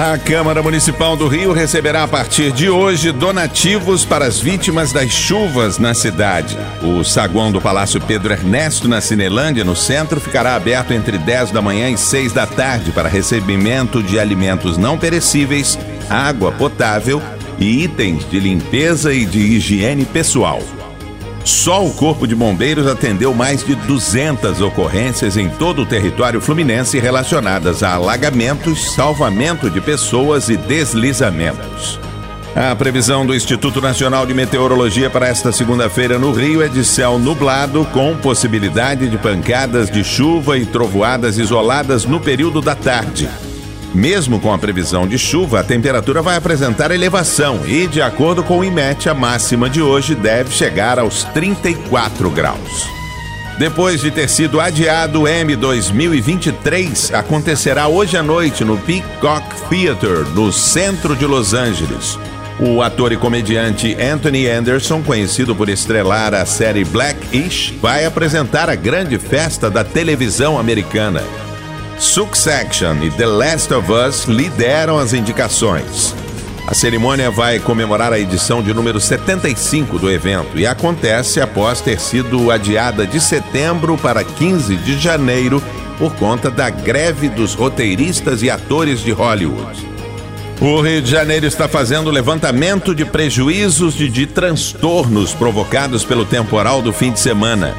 A Câmara Municipal do Rio receberá a partir de hoje donativos para as vítimas das chuvas na cidade. O saguão do Palácio Pedro Ernesto, na Cinelândia, no centro, ficará aberto entre 10 da manhã e 6 da tarde para recebimento de alimentos não perecíveis, água potável e itens de limpeza e de higiene pessoal. Só o Corpo de Bombeiros atendeu mais de 200 ocorrências em todo o território fluminense relacionadas a alagamentos, salvamento de pessoas e deslizamentos. A previsão do Instituto Nacional de Meteorologia para esta segunda-feira no Rio é de céu nublado, com possibilidade de pancadas de chuva e trovoadas isoladas no período da tarde. Mesmo com a previsão de chuva, a temperatura vai apresentar elevação e, de acordo com o IMET, a máxima de hoje deve chegar aos 34 graus. Depois de ter sido adiado, o M 2023 acontecerá hoje à noite no Peacock Theater, no centro de Los Angeles. O ator e comediante Anthony Anderson, conhecido por estrelar a série Blackish, vai apresentar a grande festa da televisão americana. Succession e The Last of Us lideram as indicações. A cerimônia vai comemorar a edição de número 75 do evento e acontece após ter sido adiada de setembro para 15 de janeiro por conta da greve dos roteiristas e atores de Hollywood. O Rio de Janeiro está fazendo levantamento de prejuízos e de transtornos provocados pelo temporal do fim de semana.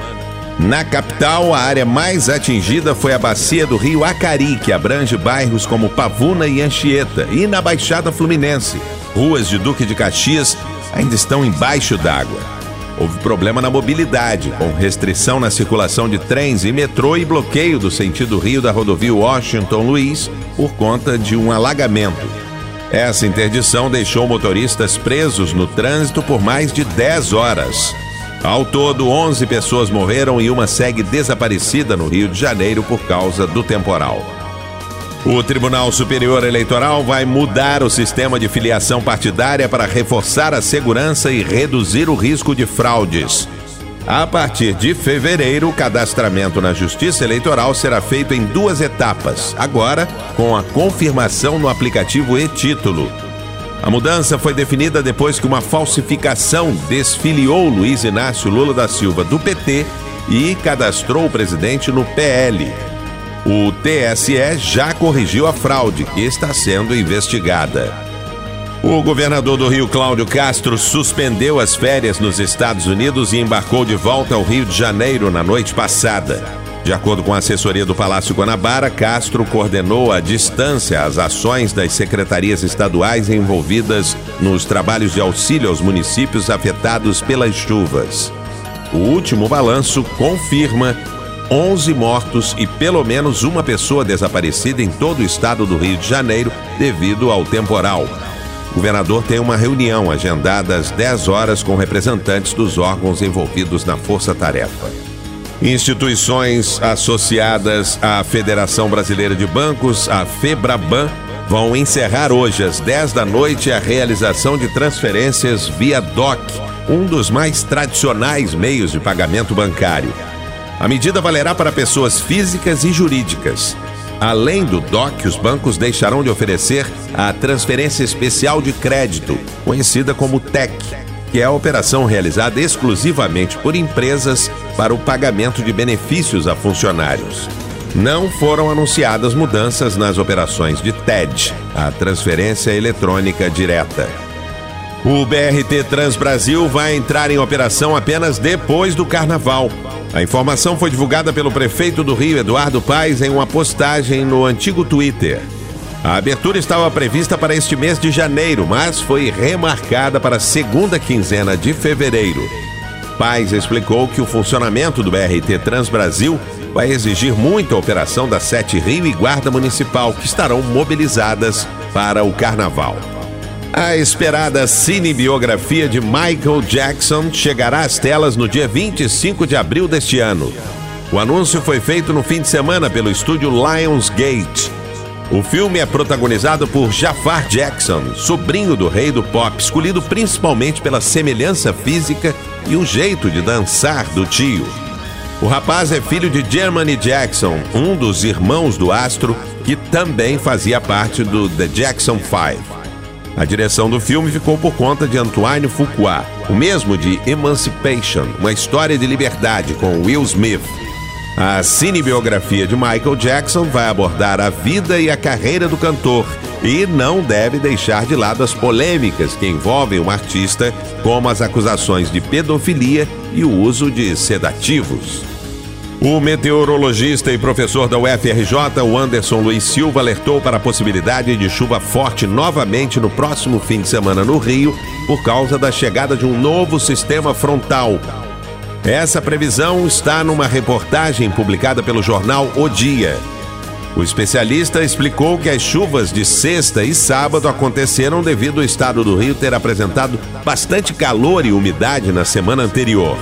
Na capital, a área mais atingida foi a bacia do rio Acari, que abrange bairros como Pavuna e Anchieta, e na Baixada Fluminense. Ruas de Duque de Caxias ainda estão embaixo d'água. Houve problema na mobilidade, com restrição na circulação de trens e metrô e bloqueio do sentido rio da rodovia Washington Luiz por conta de um alagamento. Essa interdição deixou motoristas presos no trânsito por mais de 10 horas. Ao todo, 11 pessoas morreram e uma segue desaparecida no Rio de Janeiro por causa do temporal. O Tribunal Superior Eleitoral vai mudar o sistema de filiação partidária para reforçar a segurança e reduzir o risco de fraudes. A partir de fevereiro, o cadastramento na Justiça Eleitoral será feito em duas etapas, agora com a confirmação no aplicativo e-Título. A mudança foi definida depois que uma falsificação desfiliou Luiz Inácio Lula da Silva do PT e cadastrou o presidente no PL. O TSE já corrigiu a fraude, que está sendo investigada. O governador do Rio, Cláudio Castro, suspendeu as férias nos Estados Unidos e embarcou de volta ao Rio de Janeiro na noite passada. De acordo com a assessoria do Palácio Guanabara, Castro coordenou à distância as ações das secretarias estaduais envolvidas nos trabalhos de auxílio aos municípios afetados pelas chuvas. O último balanço confirma 11 mortos e pelo menos uma pessoa desaparecida em todo o estado do Rio de Janeiro devido ao temporal. O governador tem uma reunião agendada às 10 horas com representantes dos órgãos envolvidos na força-tarefa. Instituições associadas à Federação Brasileira de Bancos, a FEBRABAN, vão encerrar hoje às 10 da noite a realização de transferências via DOC, um dos mais tradicionais meios de pagamento bancário. A medida valerá para pessoas físicas e jurídicas. Além do DOC, os bancos deixarão de oferecer a transferência especial de crédito, conhecida como TEC que é a operação realizada exclusivamente por empresas para o pagamento de benefícios a funcionários. Não foram anunciadas mudanças nas operações de TED, a transferência eletrônica direta. O BRT Transbrasil vai entrar em operação apenas depois do carnaval. A informação foi divulgada pelo prefeito do Rio, Eduardo Paes, em uma postagem no antigo Twitter. A abertura estava prevista para este mês de janeiro, mas foi remarcada para a segunda quinzena de fevereiro. Paz explicou que o funcionamento do BRT Transbrasil vai exigir muita operação da Sete Rio e Guarda Municipal, que estarão mobilizadas para o carnaval. A esperada cinebiografia de Michael Jackson chegará às telas no dia 25 de abril deste ano. O anúncio foi feito no fim de semana pelo estúdio Lionsgate. O filme é protagonizado por Jafar Jackson, sobrinho do rei do pop, escolhido principalmente pela semelhança física e o jeito de dançar do tio. O rapaz é filho de Germany Jackson, um dos irmãos do astro que também fazia parte do The Jackson Five. A direção do filme ficou por conta de Antoine Fuqua, o mesmo de Emancipation, uma história de liberdade com Will Smith. A cinebiografia de Michael Jackson vai abordar a vida e a carreira do cantor e não deve deixar de lado as polêmicas que envolvem o artista, como as acusações de pedofilia e o uso de sedativos. O meteorologista e professor da UFRJ, o Anderson Luiz Silva, alertou para a possibilidade de chuva forte novamente no próximo fim de semana no Rio, por causa da chegada de um novo sistema frontal. Essa previsão está numa reportagem publicada pelo jornal O Dia. O especialista explicou que as chuvas de sexta e sábado aconteceram devido ao estado do Rio ter apresentado bastante calor e umidade na semana anterior.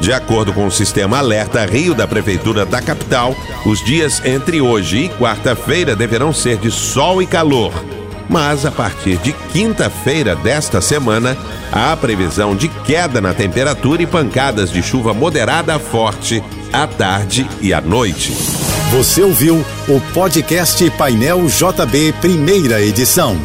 De acordo com o sistema Alerta Rio da Prefeitura da capital, os dias entre hoje e quarta-feira deverão ser de sol e calor. Mas a partir de quinta-feira desta semana, há previsão de queda na temperatura e pancadas de chuva moderada a forte à tarde e à noite. Você ouviu o podcast Painel JB, primeira edição.